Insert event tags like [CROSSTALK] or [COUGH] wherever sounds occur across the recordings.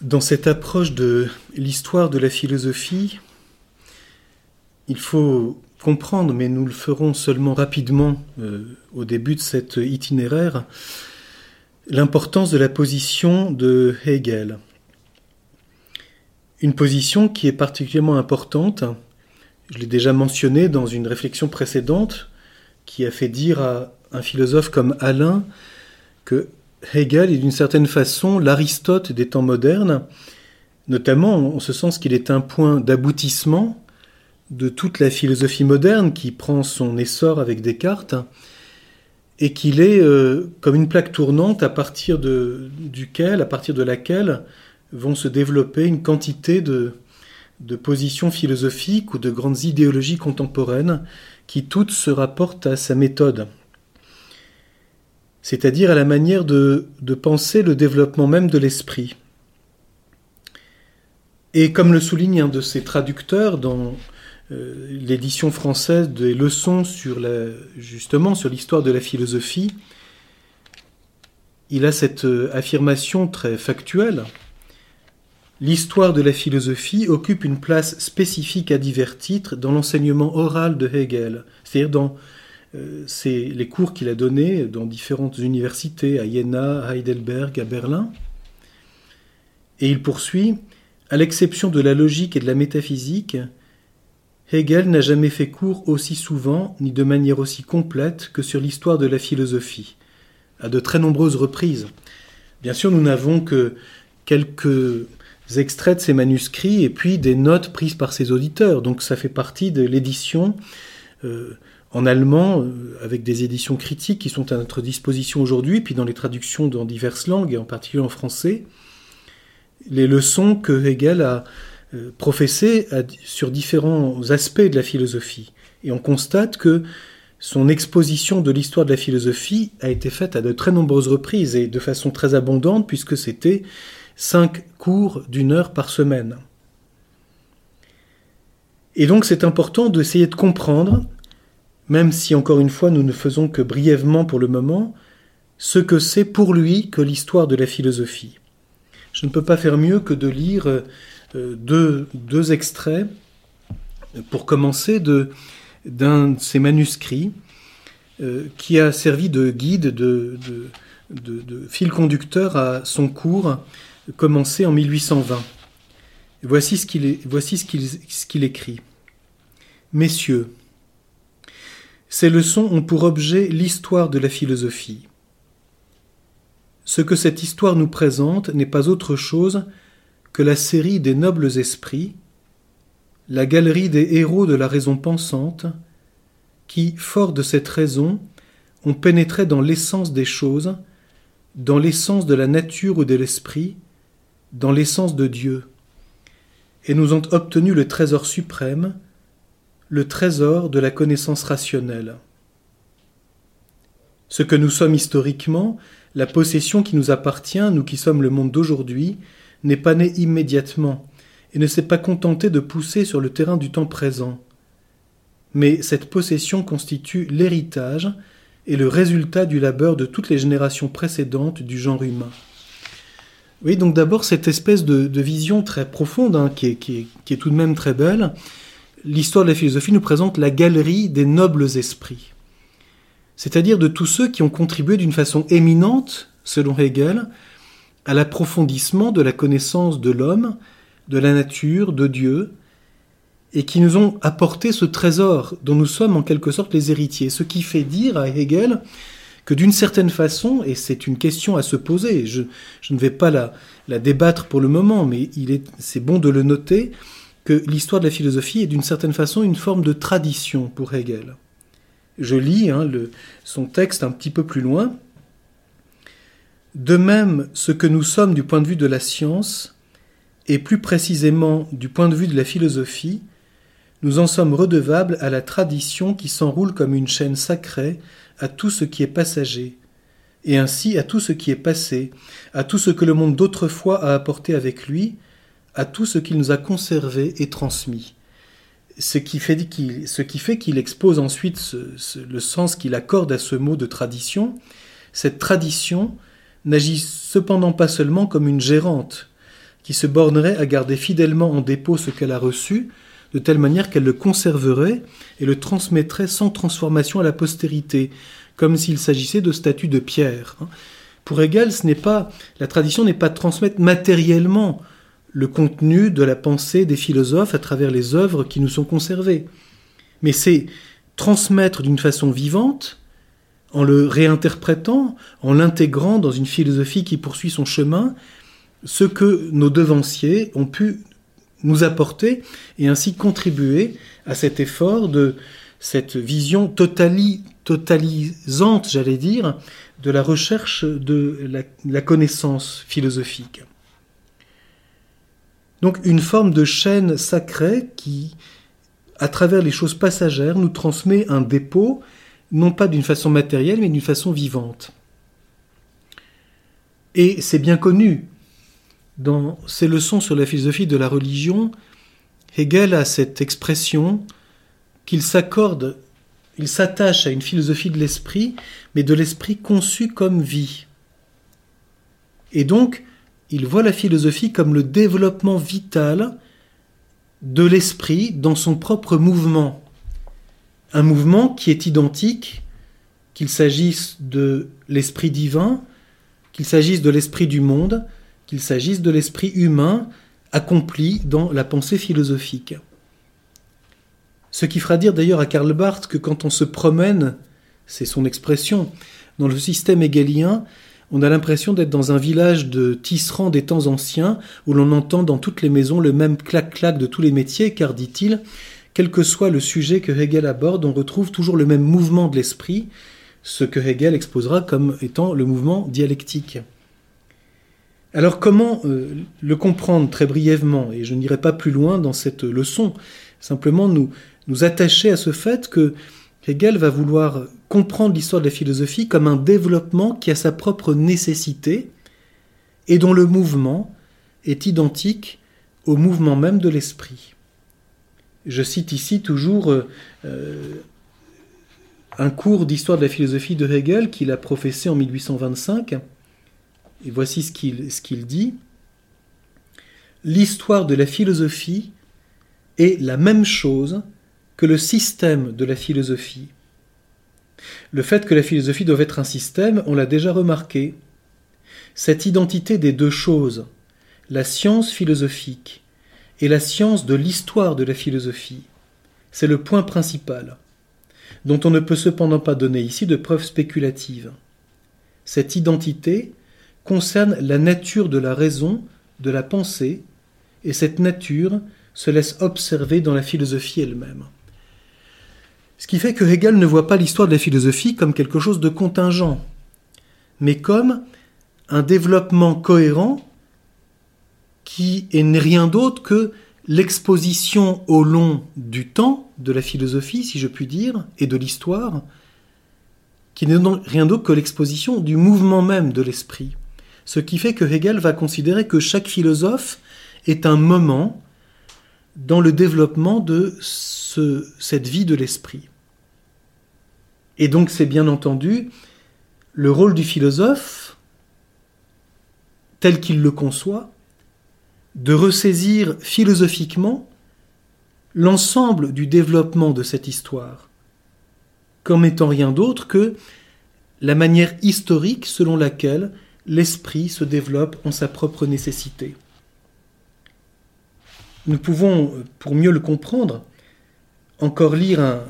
Dans cette approche de l'histoire de la philosophie, il faut comprendre, mais nous le ferons seulement rapidement euh, au début de cet itinéraire, l'importance de la position de Hegel. Une position qui est particulièrement importante, je l'ai déjà mentionné dans une réflexion précédente, qui a fait dire à un philosophe comme Alain que Hegel est d'une certaine façon l'Aristote des temps modernes, notamment en ce sens qu'il est un point d'aboutissement de toute la philosophie moderne qui prend son essor avec Descartes, et qu'il est euh, comme une plaque tournante à partir de, laquelle vont se développer une quantité de positions philosophiques ou de grandes idéologies contemporaines qui toutes se rapportent à sa méthode c'est-à-dire à la manière de, penser le développement même de l'esprit. Et comme le souligne un de ses traducteurs dans euh, l'édition française des leçons sur justement sur l'histoire de la philosophie, il a cette euh, affirmation très factuelle. L'histoire de la philosophie occupe une place spécifique à divers titres dans l'enseignement oral de Hegel, c'est-à-dire dans c'est les cours qu'il a donnés dans différentes universités, à Jena, à Heidelberg, à Berlin. Et il poursuit À l'exception de la logique et de la métaphysique, Hegel n'a jamais fait cours aussi souvent ni de manière aussi complète que sur l'histoire de la philosophie, à de très nombreuses reprises. Bien sûr, nous n'avons que quelques extraits de ces manuscrits et puis des notes prises par ses auditeurs, donc ça fait partie de l'édition. Euh, en allemand, euh, avec des éditions critiques qui sont à notre disposition aujourd'hui, puis dans les traductions dans diverses langues, et en particulier en français, les leçons que Hegel a euh, professées sur différents aspects de la philosophie. Et on constate que son exposition de l'histoire de la philosophie a été faite à de très nombreuses reprises et de façon très abondante, puisque c'était cinq cours d'une heure par semaine. Et donc c'est important d'essayer de comprendre même si encore une fois nous ne faisons que brièvement pour le moment, ce que c'est pour lui que l'histoire de la philosophie. Je ne peux pas faire mieux que de lire euh, deux, extraits, pour commencer, d'un de, ses manuscrits euh, qui a servi de guide, de, fil conducteur à son cours commencé en 1820. Voici ce qu'il écrit. Messieurs, ces leçons ont pour objet l'histoire de la philosophie. Ce que cette histoire nous présente n'est pas autre chose que la série des nobles esprits, la galerie des héros de la raison pensante, qui, forts de cette raison, ont pénétré dans l'essence des choses, dans l'essence de la nature ou de l'esprit, dans l'essence de Dieu, et nous ont obtenu le trésor suprême, le trésor de la connaissance rationnelle. Ce que nous sommes historiquement, la possession qui nous appartient, nous qui sommes le monde d'aujourd'hui, n'est pas née immédiatement et ne s'est pas contenté de pousser sur le terrain du temps présent. Mais cette possession constitue l'héritage et le résultat du labeur de toutes les générations précédentes du genre humain. Oui, donc d'abord cette espèce de, vision très profonde, hein, qui, est, tout de même très belle, l'histoire de la philosophie nous présente la galerie des nobles esprits, c'est-à-dire de tous ceux qui ont contribué d'une façon éminente, selon Hegel, à l'approfondissement de la connaissance de l'homme, de la nature, de Dieu, et qui nous ont apporté ce trésor dont nous sommes en quelque sorte les héritiers. Ce qui fait dire à Hegel que d'une certaine façon, et c'est une question à se poser, je, ne vais pas la, débattre pour le moment, mais c'est bon de le noter, que l'histoire de la philosophie est d'une certaine façon une forme de tradition pour Hegel. Je lis hein, son texte un petit peu plus loin. De même, ce que nous sommes du point de vue de la science, et plus précisément du point de vue de la philosophie, nous en sommes redevables à la tradition qui s'enroule comme une chaîne sacrée à tout ce qui est passager, et ainsi à tout ce qui est passé, à tout ce que le monde d'autrefois a apporté avec lui, à tout ce qu'il nous a conservé et transmis. Ce qui fait qu'il, expose ensuite le sens qu'il accorde à ce mot de tradition, cette tradition n'agit cependant pas seulement comme une gérante, qui se bornerait à garder fidèlement en dépôt ce qu'elle a reçu, de telle manière qu'elle le conserverait et le transmettrait sans transformation à la postérité, comme s'il s'agissait de statues de pierre. Hein. Pour Hegel, ce n'est pas, la tradition n'est pas de transmettre matériellement le contenu de la pensée des philosophes à travers les œuvres qui nous sont conservées, mais c'est transmettre d'une façon vivante, en le réinterprétant, en l'intégrant dans une philosophie qui poursuit son chemin, ce que nos devanciers ont pu nous apporter et ainsi contribuer à cet effort de cette vision totalisante, j'allais dire, de la recherche de la, connaissance philosophique. Donc une forme de chaîne sacrée qui, à travers les choses passagères, nous transmet un dépôt, non pas d'une façon matérielle, mais d'une façon vivante. Et c'est bien connu, dans ses leçons sur la philosophie de la religion, Hegel a cette expression qu'il s'accorde, il s'attache à une philosophie de l'esprit, mais de l'esprit conçu comme vie. Et donc, il voit la philosophie comme le développement vital de l'esprit dans son propre mouvement. Un mouvement qui est identique, qu'il s'agisse de l'esprit divin, qu'il s'agisse de l'esprit du monde, qu'il s'agisse de l'esprit humain accompli dans la pensée philosophique. Ce qui fera dire d'ailleurs à Karl Barth que quand on se promène, c'est son expression, dans le système hegelien, on a l'impression d'être dans un village de tisserands des temps anciens, où l'on entend dans toutes les maisons le même clac-clac de tous les métiers, car, dit-il, quel que soit le sujet que Hegel aborde, on retrouve toujours le même mouvement de l'esprit, ce que Hegel exposera comme étant le mouvement dialectique. Alors comment euh, le comprendre très brièvement Et je n'irai pas plus loin dans cette leçon, simplement nous, nous attacher à ce fait que Hegel va vouloir comprendre l'histoire de la philosophie comme un développement qui a sa propre nécessité et dont le mouvement est identique au mouvement même de l'esprit. Je cite ici toujours euh, euh, un cours d'histoire de la philosophie de Hegel qu'il a professé en 1825 et voici ce qu'il dit. L'histoire de la philosophie est la même chose le système de la philosophie. Le fait que la philosophie doit être un système, on l'a déjà remarqué. Cette identité des deux choses, la science philosophique et la science de l'histoire de la philosophie, c'est le point principal, dont on ne peut cependant pas donner ici de preuves spéculatives. Cette identité concerne la nature de la raison, de la pensée, et cette nature se laisse observer dans la philosophie elle-même. Ce qui fait que Hegel ne voit pas l'histoire de la philosophie comme quelque chose de contingent, mais comme un développement cohérent qui n'est rien d'autre que l'exposition au long du temps de la philosophie, si je puis dire, et de l'histoire, qui n'est rien d'autre que l'exposition du mouvement même de l'esprit. Ce qui fait que Hegel va considérer que chaque philosophe est un moment dans le développement de cette vie de l'esprit. Et donc c'est bien entendu le rôle du philosophe, tel qu'il le conçoit, de ressaisir philosophiquement l'ensemble du développement de cette histoire, comme étant rien d'autre que la manière historique selon laquelle l'esprit se développe en sa propre nécessité. Nous pouvons, pour mieux le comprendre, encore lire un,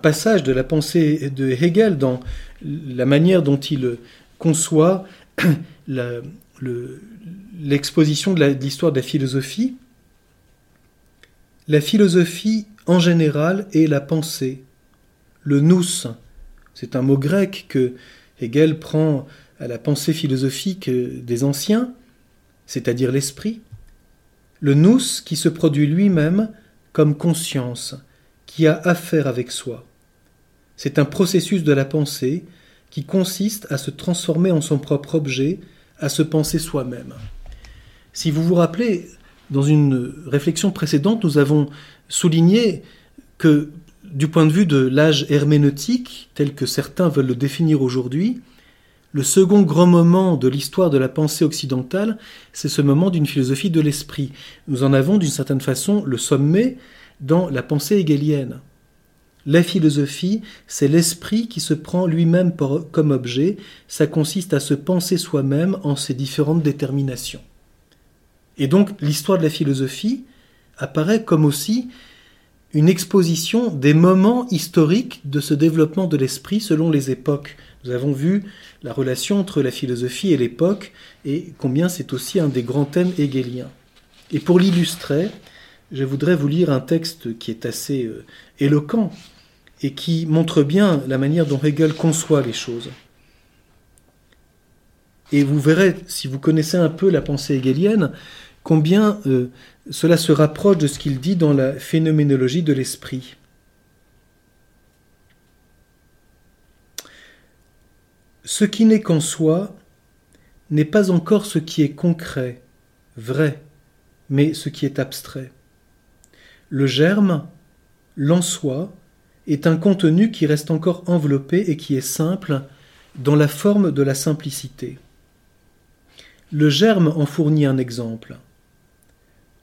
passage de la pensée de Hegel dans la manière dont il conçoit [CLEARS THROAT] l'exposition de l'histoire de la philosophie. La philosophie, en général, est la pensée. Le nous, c'est un mot grec que Hegel prend à la pensée philosophique des anciens, c'est-à-dire l'esprit, le nous qui se produit lui-même comme conscience, qui a affaire avec soi. C'est un processus de la pensée qui consiste à se transformer en son propre objet, à se penser soi-même. Si vous vous rappelez, dans une réflexion précédente, nous avons souligné que du point de vue de l'âge herméneutique, tel que certains veulent le définir aujourd'hui, le second grand moment de l'histoire de la pensée occidentale, c'est ce moment d'une philosophie de l'esprit. Nous en avons d'une certaine façon le sommet dans la pensée hegelienne. La philosophie, c'est l'esprit qui se prend lui-même comme objet, ça consiste à se penser soi-même en ses différentes déterminations. Et donc l'histoire de la philosophie apparaît comme aussi une exposition des moments historiques de ce développement de l'esprit selon les époques. Nous avons vu la relation entre la philosophie et l'époque et combien c'est aussi un des grands thèmes hegeliens. Et pour l'illustrer, je voudrais vous lire un texte qui est assez euh, éloquent et qui montre bien la manière dont Hegel conçoit les choses. Et vous verrez, si vous connaissez un peu la pensée hegelienne, combien euh, cela se rapproche de ce qu'il dit dans la phénoménologie de l'esprit. Ce qui n'est qu'en soi n'est pas encore ce qui est concret, vrai, mais ce qui est abstrait. Le germe, l'en soi, est un contenu qui reste encore enveloppé et qui est simple dans la forme de la simplicité. Le germe en fournit un exemple.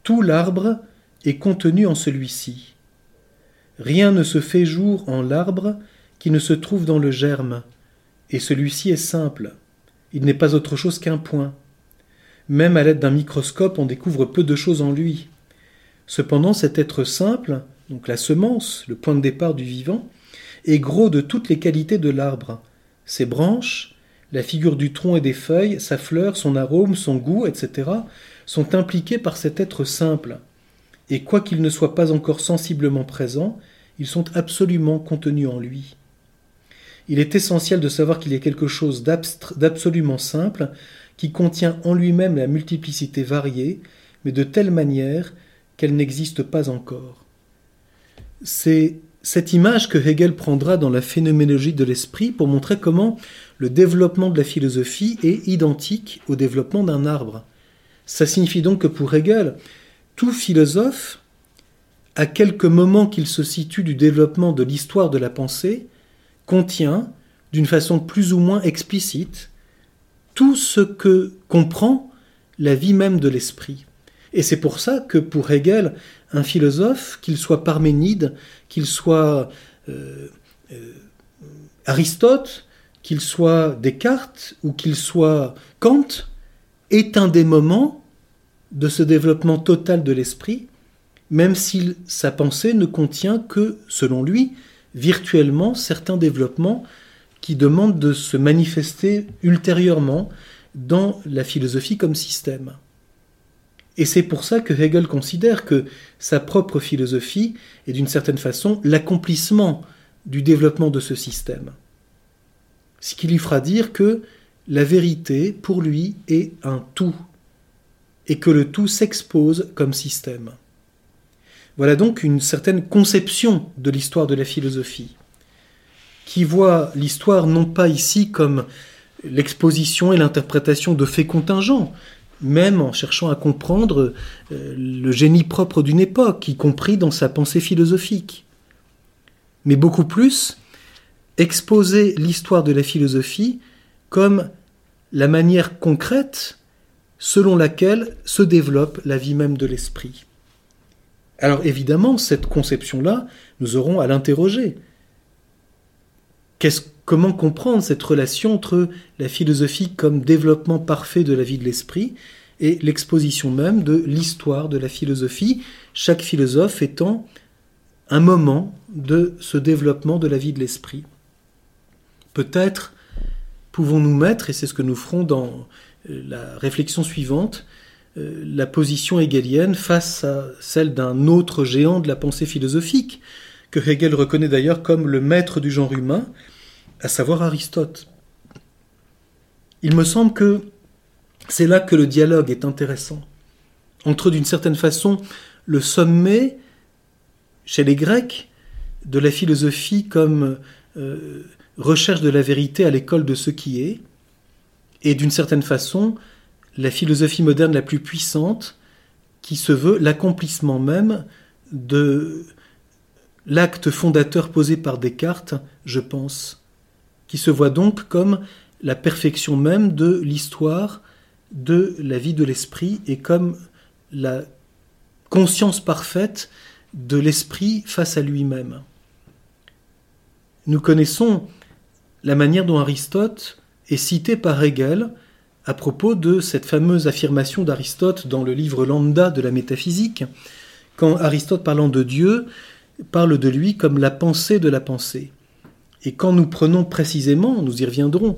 Tout l'arbre est contenu en celui-ci. Rien ne se fait jour en l'arbre qui ne se trouve dans le germe, et celui-ci est simple. Il n'est pas autre chose qu'un point. Même à l'aide d'un microscope, on découvre peu de choses en lui. Cependant, cet être simple, donc la semence, le point de départ du vivant, est gros de toutes les qualités de l'arbre. Ses branches, la figure du tronc et des feuilles, sa fleur, son arôme, son goût, etc., sont impliqués par cet être simple, et quoiqu'ils ne soient pas encore sensiblement présents, ils sont absolument contenus en lui. Il est essentiel de savoir qu'il a quelque chose d'absolument simple, qui contient en lui-même la multiplicité variée, mais de telle manière qu'elle n'existe pas encore. C'est cette image que Hegel prendra dans la phénoménologie de l'esprit pour montrer comment le développement de la philosophie est identique au développement d'un arbre. Ça signifie donc que pour Hegel, tout philosophe, à quelque moment qu'il se situe du développement de l'histoire de la pensée, contient, d'une façon plus ou moins explicite, tout ce que comprend la vie même de l'esprit. Et c'est pour ça que pour Hegel, un philosophe, qu'il soit Parménide, qu'il soit euh, euh, Aristote, qu'il soit Descartes ou qu'il soit Kant, est un des moments de ce développement total de l'esprit, même si sa pensée ne contient que, selon lui, virtuellement certains développements qui demandent de se manifester ultérieurement dans la philosophie comme système. Et c'est pour ça que Hegel considère que sa propre philosophie est d'une certaine façon l'accomplissement du développement de ce système. Ce qui lui fera dire que la vérité, pour lui, est un tout et que le tout s'expose comme système. Voilà donc une certaine conception de l'histoire de la philosophie, qui voit l'histoire non pas ici comme l'exposition et l'interprétation de faits contingents, même en cherchant à comprendre euh, le génie propre d'une époque, y compris dans sa pensée philosophique, mais beaucoup plus exposer l'histoire de la philosophie comme la manière concrète selon laquelle se développe la vie même de l'esprit. Alors évidemment, cette conception-là, nous aurons à l'interroger. Comment comprendre cette relation entre la philosophie comme développement parfait de la vie de l'esprit et l'exposition même de l'histoire de la philosophie, chaque philosophe étant un moment de ce développement de la vie de l'esprit? Peut-être pouvons-nous mettre, et c'est ce que nous ferons dans euh, la réflexion suivante, euh, la position hegelienne face à celle d'un autre géant de la pensée philosophique, que Hegel reconnaît d'ailleurs comme le maître du genre humain, à savoir Aristote. il me semble que c'est là que le dialogue est intéressant. Entre, d'une certaine façon, le sommet, chez les Grecs, de la philosophie comme euh, recherche de la vérité à l'école de ce qui est, et d'une certaine façon, la philosophie moderne la plus puissante, qui se veut l'accomplissement même de l'acte fondateur posé par Descartes, je pense, qui se voit donc comme la perfection même de l'histoire de la vie de l'esprit et comme la conscience parfaite de l'esprit face à lui-même. Nous connaissons la manière dont Aristote est cité par Hegel à propos de cette fameuse affirmation d'Aristote dans le livre Lambda de la métaphysique, quand Aristote parlant de Dieu parle de lui comme la pensée de la pensée. Et quand nous prenons précisément, nous y reviendrons,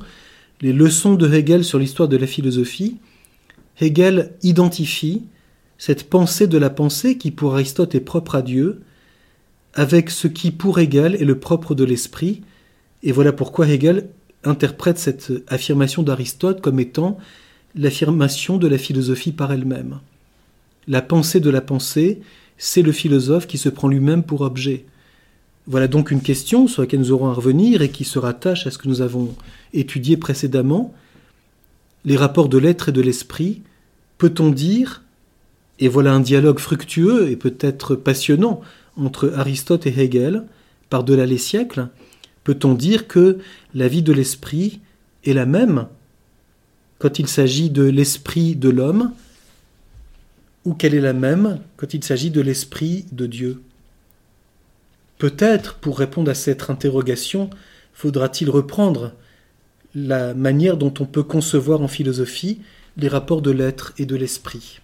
les leçons de Hegel sur l'histoire de la philosophie, Hegel identifie cette pensée de la pensée qui pour Aristote est propre à Dieu, avec ce qui pour Hegel est le propre de l'esprit, et voilà pourquoi Hegel interprète cette affirmation d'Aristote comme étant l'affirmation de la philosophie par elle-même. La pensée de la pensée, c'est le philosophe qui se prend lui-même pour objet. Voilà donc une question sur laquelle nous aurons à revenir et qui se rattache à ce que nous avons étudié précédemment. Les rapports de l'être et de l'esprit, peut-on dire, et voilà un dialogue fructueux et peut-être passionnant entre Aristote et Hegel, par-delà les siècles, peut-on dire que la vie de l'esprit est la même quand il s'agit de l'esprit de l'homme ou qu'elle est la même quand il s'agit de l'esprit de Dieu Peut-être, pour répondre à cette interrogation, faudra-t-il reprendre la manière dont on peut concevoir en philosophie les rapports de l'être et de l'esprit.